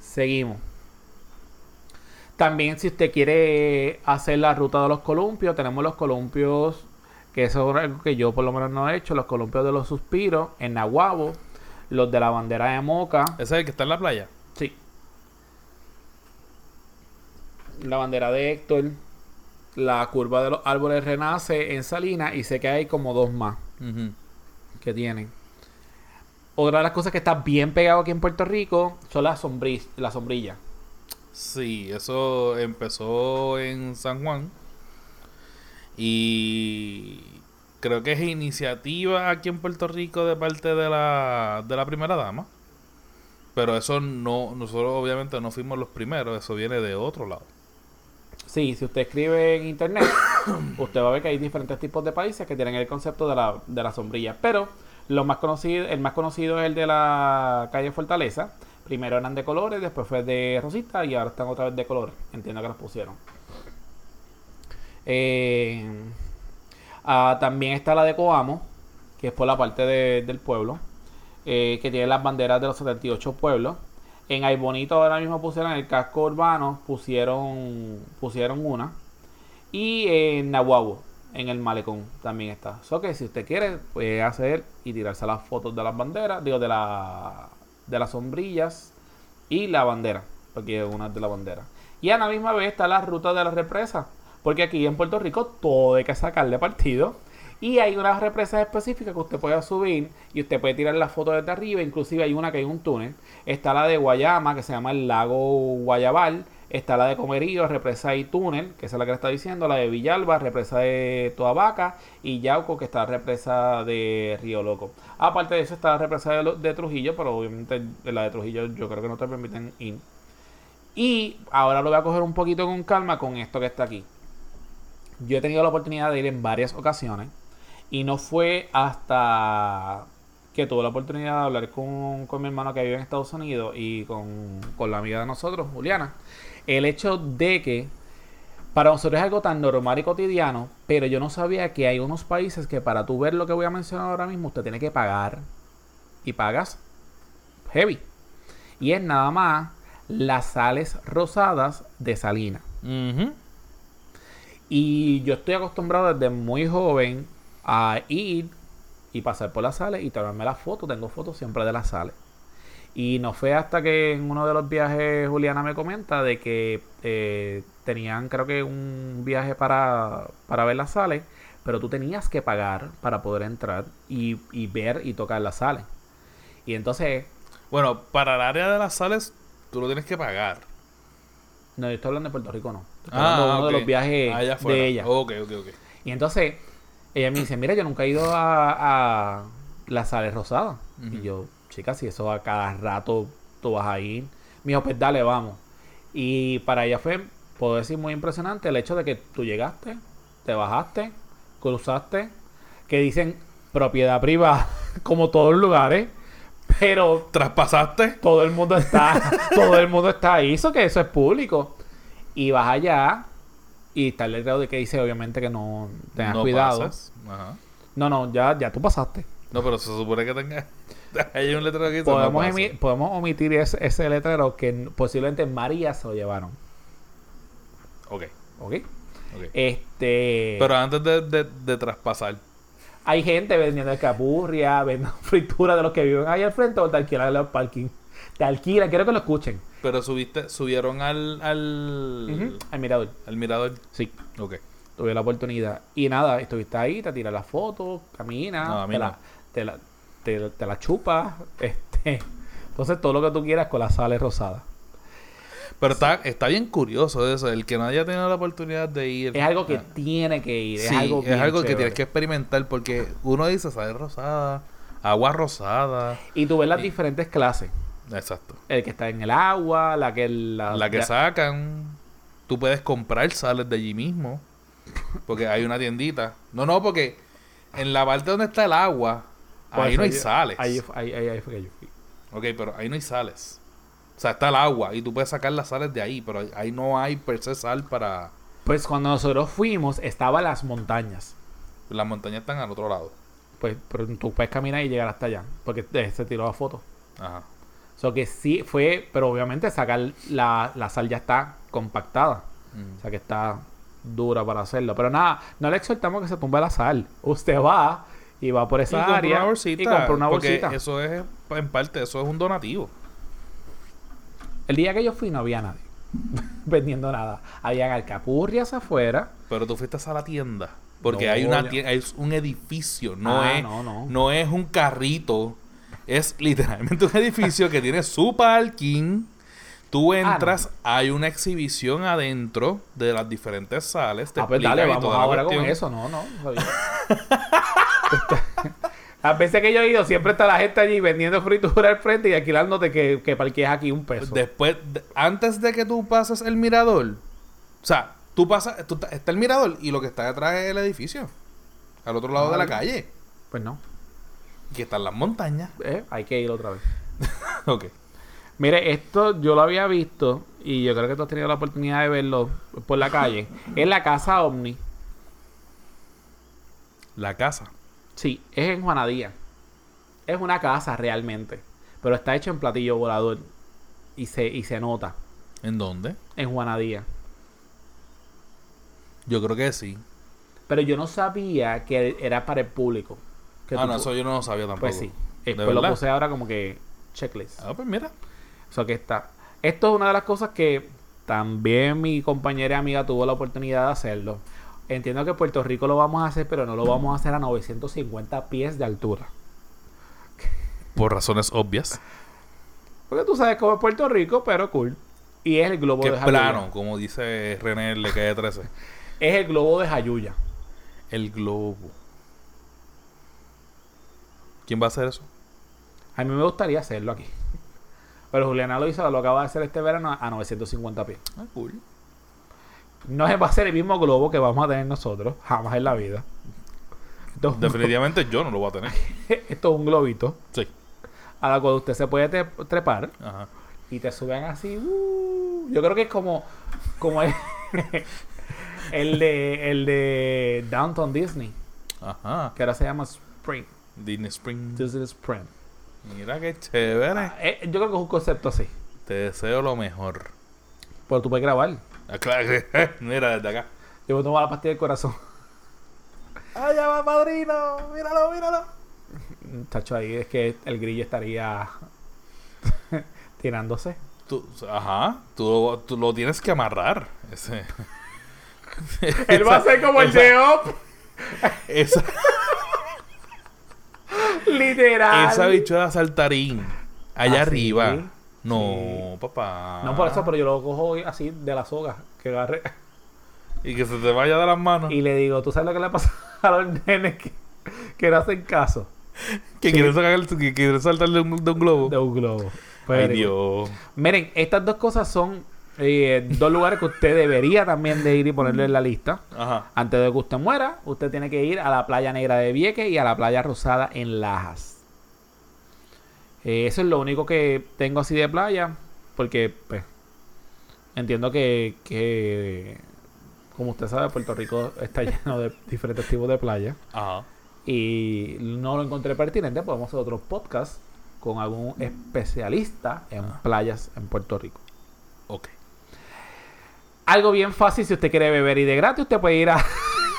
seguimos. También si usted quiere hacer la ruta de los columpios, tenemos los columpios, que eso es algo que yo por lo menos no he hecho, los columpios de los suspiros en Nahuabo, los de la bandera de Moca, ¿Ese es el que está en la playa? sí. La bandera de Héctor, la curva de los árboles renace en Salinas y sé que hay como dos más que tienen. Otra de las cosas que está bien pegado aquí en Puerto Rico son las sombrillas. La sombrilla. Sí, eso empezó en San Juan. Y creo que es iniciativa aquí en Puerto Rico de parte de la, de la primera dama. Pero eso no, nosotros obviamente no fuimos los primeros, eso viene de otro lado. Sí, si usted escribe en internet, usted va a ver que hay diferentes tipos de países que tienen el concepto de la, de la sombrilla. Pero lo más conocido, el más conocido es el de la calle Fortaleza. Primero eran de colores, después fue de rosita y ahora están otra vez de colores. Entiendo que los pusieron. Eh, ah, también está la de Coamo, que es por la parte de- del pueblo, eh, que tiene las banderas de los 78 pueblos. En Aybonito ahora mismo pusieron el casco urbano, pusieron, pusieron una. Y en Nahuabo, en el malecón, también está. Eso que si usted quiere, puede hacer y tirarse las fotos de las banderas, digo, de, la, de las sombrillas y la bandera. porque una es de la bandera. Y a la misma vez está la ruta de la represa, porque aquí en Puerto Rico todo hay que sacarle partido. Y hay unas represas específicas que usted puede subir y usted puede tirar la foto desde arriba. Inclusive hay una que hay un túnel. Está la de Guayama, que se llama el lago Guayabal. Está la de Comerío, represa y túnel, que es la que le está diciendo. La de Villalba, represa de Toabaca. Y Yauco, que está la represa de Río Loco. Aparte de eso está la represa de, de Trujillo, pero obviamente la de Trujillo yo creo que no te permiten ir. Y ahora lo voy a coger un poquito con calma con esto que está aquí. Yo he tenido la oportunidad de ir en varias ocasiones. Y no fue hasta que tuve la oportunidad de hablar con, con mi hermano que vive en Estados Unidos y con, con la amiga de nosotros, Juliana. El hecho de que para nosotros es algo tan normal y cotidiano, pero yo no sabía que hay unos países que para tú ver lo que voy a mencionar ahora mismo, usted tiene que pagar. Y pagas heavy. Y es nada más las sales rosadas de Salina. Y yo estoy acostumbrado desde muy joven a ir y pasar por las sales y tomarme las fotos. Tengo fotos siempre de las sales. Y no fue hasta que en uno de los viajes Juliana me comenta de que eh, tenían creo que un viaje para, para ver las sales, pero tú tenías que pagar para poder entrar y, y ver y tocar las sales. Y entonces, Bueno, para el área de las sales, tú lo tienes que pagar. no, yo estoy hablando de Puerto Rico, no. Estoy hablando de uno de los viajes afuera. de ella. Ok, ok, ok. Y entonces ella me dice, mira, yo nunca he ido a, a las sales rosadas. Y yo, chica, si eso a cada rato tú vas a ir. Me dijo, pues dale, vamos. Y para ella fue, puedo decir, muy impresionante el hecho de que tú llegaste, te bajaste, cruzaste, que dicen propiedad privada, como todos los lugares, pero ¿Traspasaste? todo el mundo está, todo el mundo está ahí, eso que eso es público. Y vas allá y está el letrero de que dice obviamente que no tengas no cuidado. pasas. Ajá. No, no, ya, ya tú pasaste. No, pero se supone que tenga. Hay un letrero que dice. Podemos, podemos omitir ese, ese letrero que posiblemente María se lo llevaron. Ok, ¿Ok? ok. Este. Pero antes de, de, de traspasar, hay gente vendiendo escapurria, vendiendo fritura de los que viven ahí al frente o te alquilan los parking. Te alquilan, quiero que lo escuchen. Pero subiste, subieron al, al, Al mirador. al mirador. Sí. Ok. tuve la oportunidad. Y nada, estuviste ahí, te tiras las fotos, caminas, No, te, la, te, la, te, te la chupas. Este, entonces todo lo que tú quieras con las sales rosadas. Pero está, está bien curioso eso, el que no haya tenido la oportunidad de ir. Es algo que Ah, tiene que ir. sí, es algo, que tienes que experimentar porque uno dice sal rosada, agua rosada. Y tú ves las y- diferentes clases. Exacto. El que está en el agua, la que... La, La que sacan, tú puedes comprar sales de allí mismo. Porque hay una tiendita. No, no, porque en la parte donde está el agua, Pues ahí no hay sales. Ahí, ahí, ahí, ahí fue que yo fui. Ok, pero ahí no hay sales. O sea, está el agua y tú puedes sacar las sales de ahí, pero ahí- no hay per se sal para... Pues cuando nosotros fuimos, estaban las montañas. Las montañas están al otro lado. Pues pero tú puedes caminar y llegar hasta allá. Porque se tiró la foto. Ajá. Sea que sí fue, pero obviamente sacar la, la sal ya está compactada. Mm. O sea que está dura para hacerlo. Pero nada, no le exhortamos que se tumbe la sal. Usted va y va por esa área una bolsita. y compra una porque bolsita. eso es, en parte, eso es un donativo. El día que yo fui no había nadie vendiendo nada. Habían alcapurrias afuera. Pero tú fuiste a la tienda. Porque No, hay una tienda, es un edificio, no, Ah, es, no, no. no es un carrito. Es literalmente un edificio que tiene su parking. Tú Ah, no. entras, hay una exhibición adentro de las diferentes sales. Te Ah, pues dale, vamos ahora con eso. No, no. Las veces que yo he ido, siempre está la gente allí vendiendo fritura al frente y alquilándote que, que parquees aquí un peso. Después, de- antes de que tú pases el mirador, o sea, tú pasas, tú, está el mirador y lo que está detrás es el edificio. Al otro lado Ah, de la calle. Pues no. Y que están las montañas. Eh, hay que ir otra vez. ok. Mire, esto yo lo había visto y yo creo que tú has tenido la oportunidad de verlo por la calle. Es la casa Omni. La casa. Sí, es en Juanadía. Es una casa realmente. Pero está hecho en platillo volador. Y se, y se nota. ¿En dónde? En Juanadía. Yo creo que sí. Pero yo no sabía que era para el público. Que ah, tú no, eso yo no lo sabía tampoco. Pues sí. ¿De Eh, pues lo puse ahora como que checklist. Ah, pues mira. Eso que está. Esto es una de las cosas que también mi compañera y amiga tuvo la oportunidad de hacerlo. Entiendo que Puerto Rico lo vamos a hacer, pero no lo vamos a hacer a 950 pies de altura. Por razones obvias. Porque tú sabes cómo es Puerto Rico, pero cool. Y es el globo Que de Jayuya. plano, como dice René el de calle 13. Es el globo de Jayuya. El globo. ¿Quién va a hacer eso? A mí me gustaría hacerlo aquí. Pero Juliana lo hizo, lo acaba de hacer este verano a 950 pies. Ah, cool. No va a ser el mismo globo que vamos a tener nosotros, jamás en la vida. Definitivamente yo no lo voy a tener. esto es un globito Sí. a la cual usted se puede trepar Ajá. y te suben así. uh. yo creo que es como, como el, el de el de Downtown Disney, Ajá. que ahora se llama Spring. Disney Spring. Disney Spring. Mira qué chévere. Eh, yo creo que es un concepto así. Te deseo lo mejor. Pero tú puedes grabar. Ah, claro que- Mira desde acá. Yo voy a tomar la pastilla del corazón. ¡Allá va padrino! ¡Míralo, míralo! Tacho, ahí es que el grillo estaría tirándose. Tú, ajá. Tú, tú lo tienes que amarrar. Ese. Él va a ser como el de Up. Esa, Literal. esa bichuela saltarín. Allá ¿Ah, arriba. sí? No, papá. No por eso, pero yo lo cojo así de la soga que agarré. Y que se te vaya de las manos. Y le digo, ¿tú sabes lo que le pasa a los nenes que, que no hacen caso Que sacar que quieres saltar de un, de un globo. de un globo? Ay, Pues, Dios. Miren, estas dos cosas son eh, dos lugares que usted debería también de ir y ponerlo en la lista. Ajá. Antes de que usted muera, usted tiene que ir a la playa negra de Vieques y a la playa rosada en Lajas. Eh, eso es lo único que tengo así de playa, porque pues, entiendo que, que, como usted sabe, Puerto Rico está lleno de diferentes tipos de playas Ajá. y no lo encontré pertinente. Podemos hacer otro podcast con algún especialista en playas en Puerto Rico. Ok. Algo bien fácil si usted quiere beber y de gratis, usted puede ir a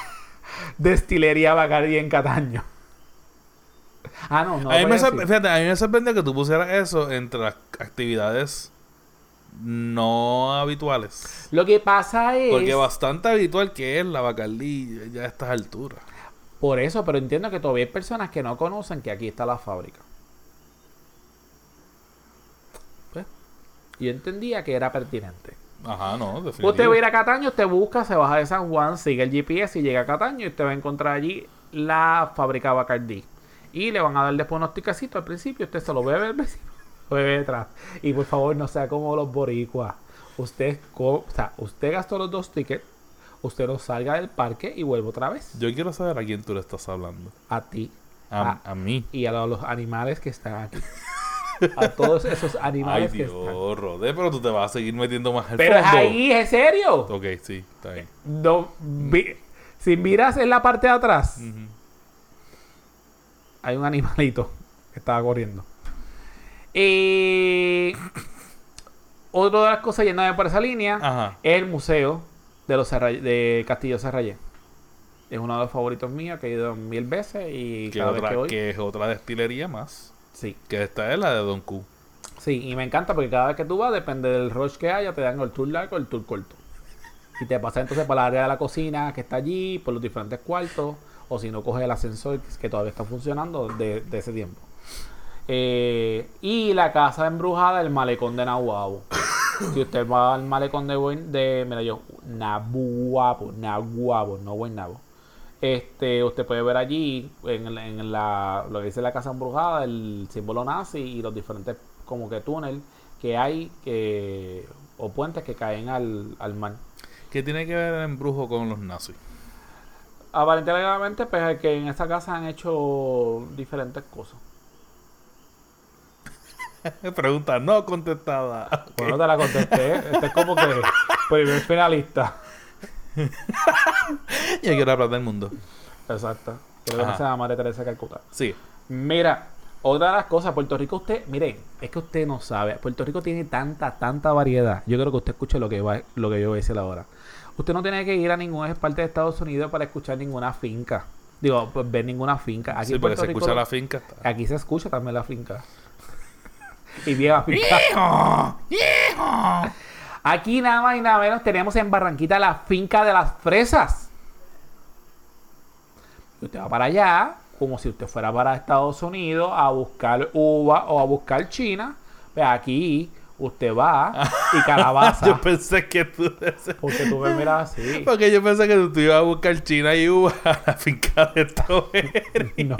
Destilería Bacardi en Cataño. Ah, no, no. a, mí me fíjate, a mí me sorprende que tú pusieras eso entre las actividades no habituales. Lo que pasa es. Porque bastante habitual que es la Bacardí ya a estas alturas. Por eso, pero entiendo que todavía hay personas que no conocen que aquí está la fábrica. Pues, yo entendía que era pertinente. Ajá, no, definitivo. Usted va a ir a Cataño, usted busca, se baja de San Juan, sigue el GPS y llega a Cataño y usted va a encontrar allí la fábrica Bacardí. Y le van a dar después unos ticasitos al principio, usted se lo bebe el vecino, lo bebe detrás. Y por favor, no sea como los boricuas. Usted, co- o sea, usted gastó los dos tickets, usted no salga del parque y vuelve otra vez. Yo quiero saber a quién tú le estás hablando. A ti A, Ah. a mí. y a los animales que están aquí. A todos esos Ay, animales que Dios, están. Rodé, pero tú te vas a seguir metiendo más al Pero es fondo. ahí, ¿es serio? Ok, sí, está bien. No, vi- si miras en la parte de atrás, Ujú. hay un animalito que estaba corriendo. Y otra de las cosas yéndome por esa línea Ajá. es el museo de los de Castillo Serrayé. Es uno de los favoritos míos que he ido mil veces y Que, cada vez otra, que voy. que es otra destilería más. Sí, Que esta es la de Don Q. sí, y me encanta porque cada vez que tú vas, depende del rush que haya, te dan el tour largo o el tour corto. Y te pasas entonces por la área de la cocina que está allí, por los diferentes cuartos, o si no, coges el ascensor que todavía está funcionando de, de ese tiempo. Eh, y la casa embrujada del malecón de Nahuabo. si usted va al malecón de, Buen- de mira yo, Nahuabo, Nahuabo, no buen Nabo. Este, usted puede ver allí en, en la, lo que dice la casa embrujada, el símbolo nazi y los diferentes como que túnel que hay que, o puentes que caen al, al mar. ¿Qué tiene que ver el embrujo con los nazis? Aparentemente, pues es que en esta casa han hecho diferentes cosas. Pregunta no contestada. Bueno, te la contesté. Este es como que primer finalista. Yo quiero hablar del mundo. Exacto. Creo que llama María Teresa de Calcuta. Sí. Mira, otra de las cosas, Puerto Rico, usted, miren, es que usted no sabe. Puerto Rico tiene tanta, tanta variedad. Yo creo que usted escuche lo que, va, lo que yo voy a decir ahora. Usted no tiene que ir a ninguna parte de Estados Unidos para escuchar ninguna finca. Digo, pues, ver ninguna finca. Aquí sí, porque se Rico, escucha la finca. aquí se escucha también la finca. y bien afincado. ¡Hijo! ¡Hijo! Aquí nada más y nada menos tenemos en Barranquita la finca de las fresas. Y Usted va para allá, como si usted fuera para Estados Unidos a buscar uva o a buscar China. Pues aquí usted va y calabaza. Yo pensé que tú... porque tú me miras así. Porque yo pensé que tú ibas a buscar China y uva a la finca de Strawberry. No.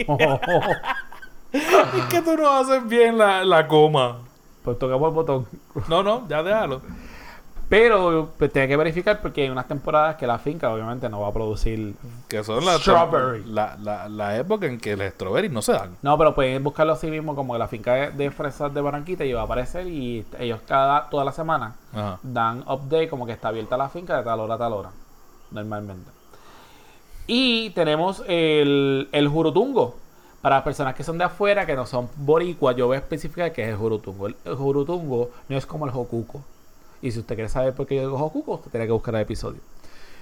Es que tú no haces bien la, la coma. Pues toquemos el botón. No, no, ya déjalo. Pero pues, tiene que verificar porque hay unas temporadas que la finca obviamente no va a producir. Que son las Strawberry. La, la, la época en que los strawberries no se dan. No, pero pueden buscarlo así mismo como la finca de, de fresas de Barranquita y va a aparecer y ellos cada toda la semana Ajá. dan update como que está abierta la finca de tal hora a tal hora. Normalmente. Y tenemos el, el jurutungo. Para las personas que son de afuera, que no son boricuas, yo voy a especificar que es el jurutungo. El, el jurutungo no es como el jocuco. Y si usted quiere saber por qué yo digo jocuco, usted tiene que buscar el episodio.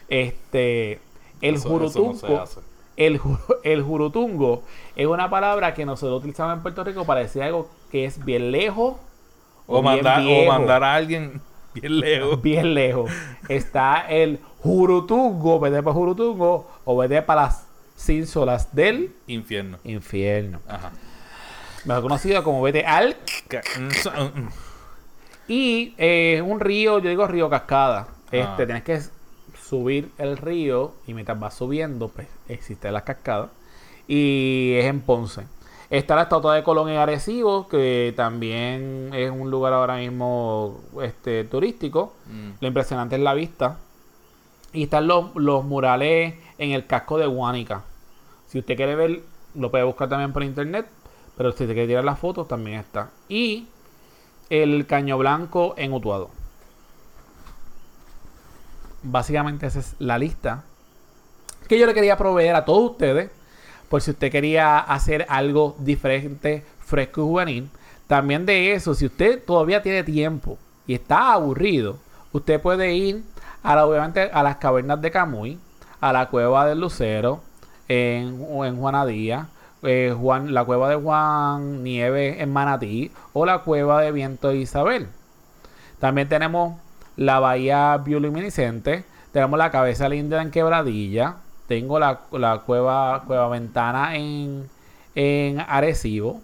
Este, el Eso- eso jurutungo. no. El, el jurutungo es una palabra que nosotros utilizamos en Puerto Rico para decir algo que es bien lejos O, mandar, o mandar a alguien bien lejos. bien lejos. Está el jurutungo, vete para jurutungo o vete para las cínsolas del Infierno. infierno. Ajá. Mejor conocido como vete al mm, mm. Y eh, es un río, yo digo río cascada. Este, Ah. tienes que subir el río y mientras vas subiendo, pues existe la cascada y es en Ponce. Está la estatua de Colón en Arecibo, que también es un lugar ahora mismo este, turístico. Mm. Lo impresionante es la vista. Y están los, los murales en el casco de Guánica. Si usted quiere ver, lo puede buscar también por internet. Pero si te quiere tirar las fotos, también está. Y el Caño Blanco en Utuado. Básicamente esa es la lista que yo le quería proveer a todos ustedes. Por si usted quería hacer algo diferente, fresco y juvenil. También de eso, si usted todavía tiene tiempo y está aburrido, usted puede ir a la, obviamente a las cavernas de Camuy, a la cueva del Lucero, en, en Juanadía, eh, Juan, la cueva de Juan Nieve en Manatí, o la cueva de Viento de Isabel. También tenemos la bahía bioluminiscente, tenemos la cabeza linda en Quebradilla, tengo la, la cueva, cueva Ventana en, en Arecibo,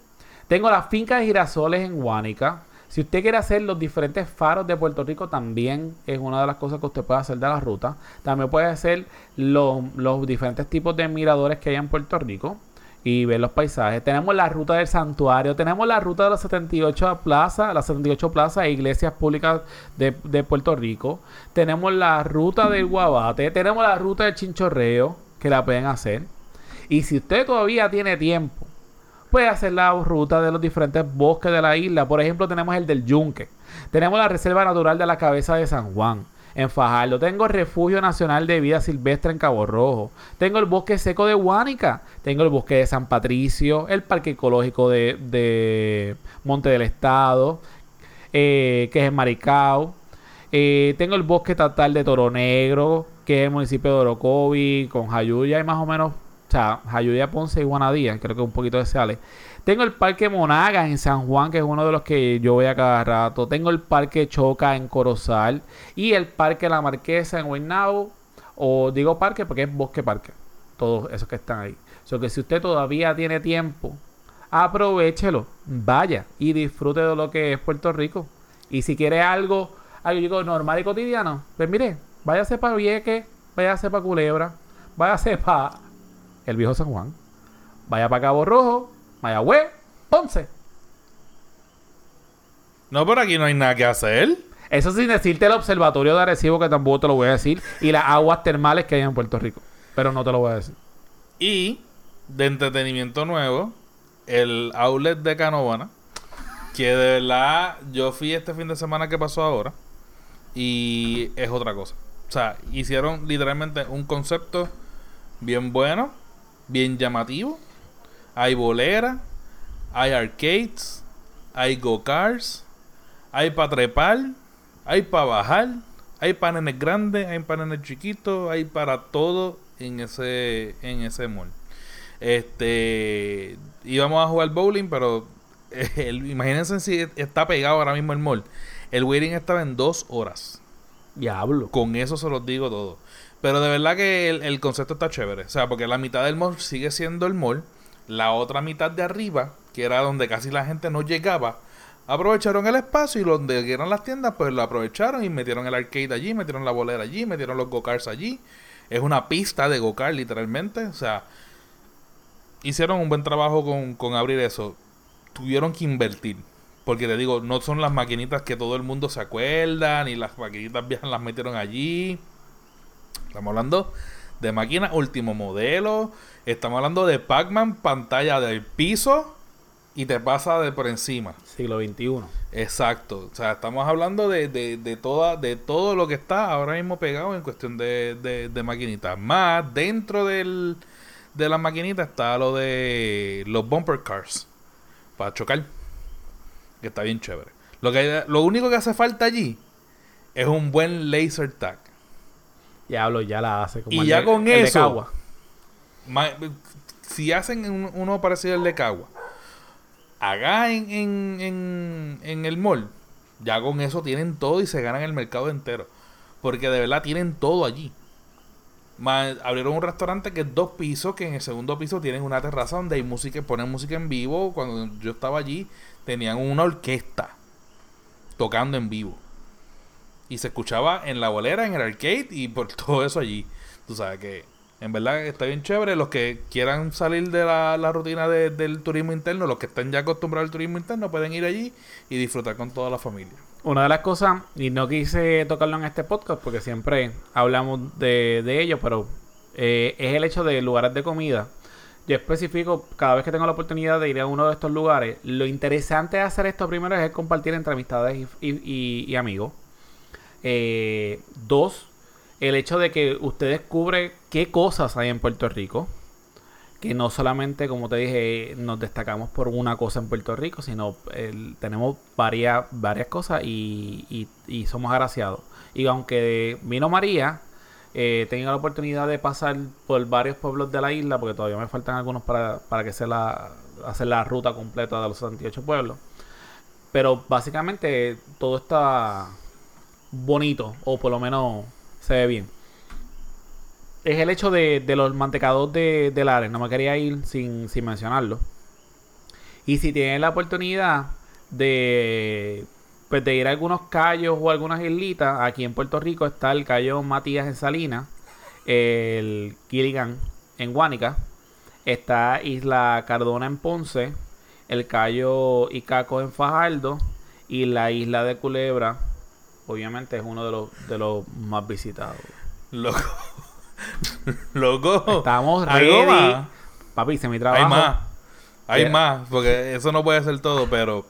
tengo la finca de girasoles en Guánica. Si usted quiere hacer los diferentes faros de Puerto Rico, también es una de las cosas que usted puede hacer de la ruta. También puede hacer los diferentes tipos de miradores que hay en Puerto Rico y ver los paisajes. Tenemos la ruta del santuario, tenemos la ruta de las 78 plazas, las 78 plazas e iglesias públicas de, de Puerto Rico. Tenemos la ruta del Guabate, tenemos la ruta del Chinchorreo, que la pueden hacer. Y si usted todavía tiene tiempo, puede hacer la ruta de los diferentes bosques de la isla. Por ejemplo, tenemos el del Yunque. Tenemos la Reserva Natural de la Cabeza de San Juan. En Fajardo tengo el Refugio Nacional de Vida Silvestre en Cabo Rojo. Tengo el Bosque Seco de Huánica. Tengo el Bosque de San Patricio. El Parque Ecológico de, de Monte del Estado. eh, que es en Maricao. Eh, tengo el Bosque Estatal de Toro Negro. Que es el municipio de Orocovi. Con Jayuya y más o menos o sea, Jayuya, Ponce y Guanadía, creo que un poquito de sale. Tengo el Parque Monaga en San Juan, que es uno de los que yo voy a cada rato. Tengo el Parque Choca en Corozal y el Parque La Marquesa en Guaynabo. O digo parque porque es bosque parque. Todos esos que están ahí. O sea que si usted todavía tiene tiempo, aprovechelo, vaya y disfrute de lo que es Puerto Rico. Y si quiere algo, algo digo, normal y cotidiano, pues mire, váyase para Vieques, váyase para Culebra, váyase para el viejo San Juan. Vaya para Cabo Rojo, Mayagüez, Ponce. No, pero aquí no hay nada que hacer. Eso sin decirte el observatorio de Arecibo, que tampoco te lo voy a decir, y las aguas termales que hay en Puerto Rico. Pero no te lo voy a decir. Y de entretenimiento nuevo, el outlet de Canovana. Que de verdad yo fui este fin de semana que pasó ahora. Y es otra cosa. O sea, hicieron literalmente un concepto bien bueno, bien llamativo. Hay bolera, hay arcades, hay go-karts, hay para trepar, hay para bajar, hay para nenes grandes, hay para nenes chiquitos, hay para todo en ese en ese mall. Este íbamos a jugar bowling, pero el- imagínense si está pegado ahora mismo el mall. El waiting estaba en dos horas. Diablo. Con eso se los digo todo. Pero de verdad que el, el concepto está chévere. O sea, porque la mitad del mall sigue siendo el mall. La otra mitad de arriba, que era donde casi la gente no llegaba, aprovecharon el espacio y donde eran las tiendas, pues lo aprovecharon y metieron el arcade allí, metieron la bolera allí, metieron los go-karts allí. Es una pista de go-kart, literalmente. O sea, hicieron un buen trabajo con, con abrir eso. Tuvieron que invertir. Porque te digo, no son las maquinitas que todo el mundo se acuerda, ni las maquinitas viejas las metieron allí. Estamos hablando de máquinas último modelo. Estamos hablando de Pac-Man, pantalla del piso y te pasa de por encima. Siglo XXI. Exacto. O sea, estamos hablando de, de, de, toda, de todo lo que está ahora mismo pegado en cuestión de, de, de maquinitas. Más dentro del, de las maquinitas está lo de los bumper cars. Para chocar. Que está bien chévere. Lo, que lo único que hace falta allí es un buen laser tag. Diablo, ya la hace. Como Y el ya de- con el de eso- Cagua. Ma- si hacen un- uno parecido al de Cagua, acá en, en, en, en el mall, ya con eso tienen todo y se ganan el mercado entero. Porque de verdad tienen todo allí. Abrieron un restaurante que es dos pisos, que en el segundo piso tienen una terraza donde hay música, ponen música en vivo. Cuando yo estaba allí, tenían una orquesta tocando en vivo. Y se escuchaba en la bolera, en el arcade y por todo eso allí. Tú sabes que en verdad está bien chévere. Los que quieran salir de la, rutina de- del turismo interno, los que estén ya acostumbrados al turismo interno, pueden ir allí y disfrutar con toda la familia. Una de las cosas, y no quise tocarlo en este podcast porque siempre hablamos de, de ello, pero eh, es el hecho de lugares de comida. Yo especifico, cada vez que tengo la oportunidad de ir a uno de estos lugares, lo interesante de hacer esto primero es compartir entre amistades y amigos. Eh, dos, el hecho de que usted descubre qué cosas hay en Puerto Rico. Que no solamente, como te dije, nos destacamos por una cosa en Puerto Rico, sino tenemos varias, varias cosas y, y- somos agraciados. Y aunque vino María, eh, tengo la oportunidad de pasar por varios pueblos de la isla, porque todavía me faltan algunos para, para que sea la, hacer la ruta completa de los 68 pueblos. Pero básicamente todo está bonito, o por lo menos se ve bien. Es el hecho de, los mantecados de, de Lares, no me quería ir sin, sin mencionarlo. Y si tienen la oportunidad de, pues de ir a algunos callos o algunas islitas, aquí en Puerto Rico está el callo Matías en Salinas, el Gilligan en Guánica, está Isla Cardona en Ponce, el callo Icaco en Fajardo y la isla de Culebra, obviamente es uno de los, de los más visitados. Loco. Loco. Estamos ¿Algo ready. más? Papi, hice mi trabajo. Hay más. Hay Mira. más. Porque eso no puede ser todo. Pero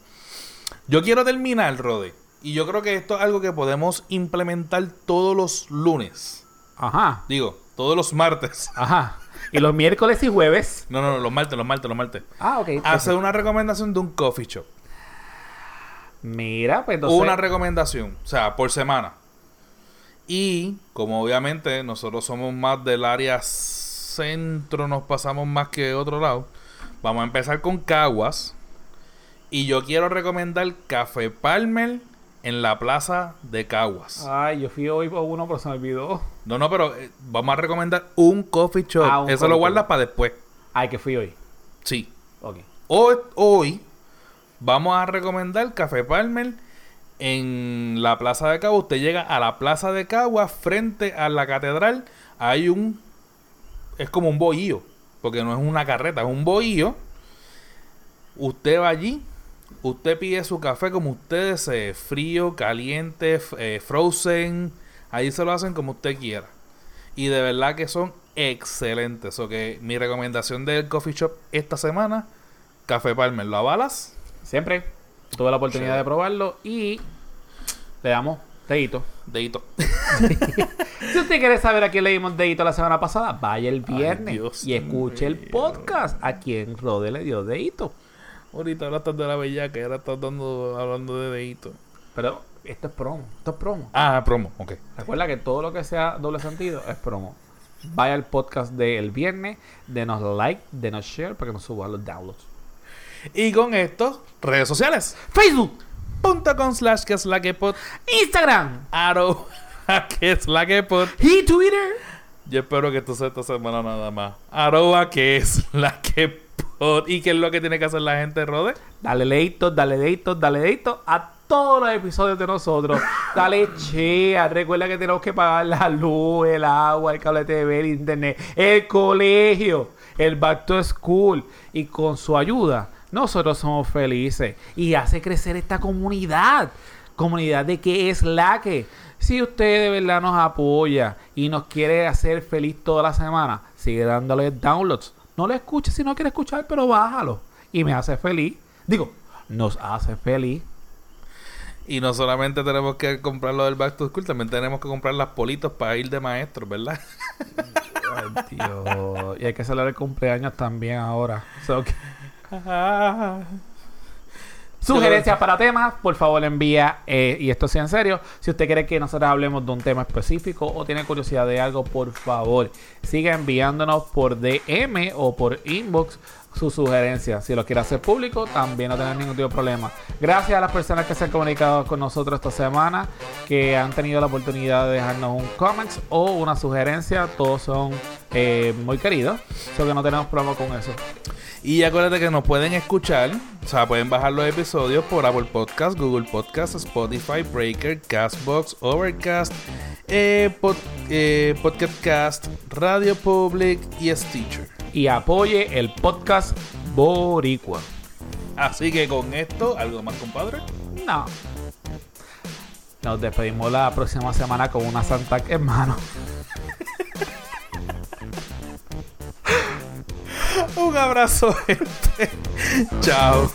yo quiero terminar, Rode. Y yo creo que esto es algo que podemos implementar todos los lunes. Ajá, Digo, todos los martes. ajá. Y los miércoles y jueves. No, no, no, los martes, los martes, los martes. Ah, ok. Hacer una recomendación de un coffee shop. Mira, pues entonces. Una recomendación, o sea, por semana. Y como obviamente nosotros somos más del área centro, nos pasamos más que otro lado, vamos a empezar con Caguas. Y yo quiero recomendar Café Palmer en la plaza de Caguas. Ay, yo fui hoy por uno, pero se me olvidó. No, no, pero eh, vamos a recomendar un coffee shop. Ah, un Eso coffee lo guardas para después. Ay, que fui hoy. Sí. Ok. Hoy, hoy vamos a recomendar Café Palmer en la Plaza de Cagua. Usted llega a la Plaza de Cagua frente a la catedral. Hay un... Es como un bohío. Porque no es una carreta, es un bohío. Usted va allí. Usted pide su café como usted desee. Frío, caliente, eh, frozen. Ahí se lo hacen como usted quiera. Y de verdad que son excelentes. O que mi recomendación del coffee shop esta semana, Café Palmer. ¿Lo avalas? Siempre tuve la oportunidad de probarlo y le damos dedito. Dedito. Si usted quiere saber a quién le dimos dedito la semana pasada, vaya el viernes Dios y escuche el podcast a quien Rode le dio dedito. Ahorita hablaste de la bellaca y ahora estás dando, hablando de dedito. Pero esto es promo, esto es promo. Ah, promo, ok. Recuerda que todo lo que sea doble sentido es promo. Vaya al podcast del viernes, denos like, denos share para que nos suba los downloads. Y con esto, redes sociales. Facebook, Punto com slash que es la que pod. Instagram Arroba que es la que pod. y Twitter. Yo espero que esto sea esta semana nada más. Arroba que es la que pod. ¿Y qué es lo que tiene que hacer la gente, Rode? Dale leitos, dale leitos, dale leitos a todos los episodios de nosotros. Dale chea. Recuerda que tenemos que pagar la luz, el agua, el cable TV, el internet, el colegio, el back to school. Y con su ayuda, nosotros somos felices. Y hace crecer esta comunidad. Comunidad de que es la que. Si usted de verdad nos apoya y nos quiere hacer feliz toda la semana, sigue dándole downloads. No lo escuches si no quiere escuchar, pero bájalo. Y me hace feliz. Digo, nos hace feliz. Y no solamente tenemos que comprar lo del Back to School, también tenemos que comprar las politos para ir de maestros, ¿verdad? Ay, Dios. Y hay que celebrar el cumpleaños también ahora. So Sugerencias para temas, por favor envía, eh, y esto sea en serio, si usted quiere que nosotros hablemos de un tema específico o tiene curiosidad de algo, por favor, siga enviándonos por DM o por inbox sus sugerencias. Si lo quiere hacer público, también no tenemos ningún tipo de problema. Gracias a las personas que se han comunicado con nosotros esta semana, que han tenido la oportunidad de dejarnos un comments o una sugerencia, todos son eh, muy queridos, so que no tenemos problema con eso. Y acuérdate que nos pueden escuchar, o sea, pueden bajar los episodios por Apple Podcast, Google Podcast, Spotify, Breaker, Castbox, Overcast, eh, pod- eh, Podcastcast, Radio Public y Stitcher. Y apoye el podcast Boricua. Así que con esto, ¿algo más, compadre? No. Nos despedimos la próxima semana con una Santa en mano. Un abrazo, gente. Chao.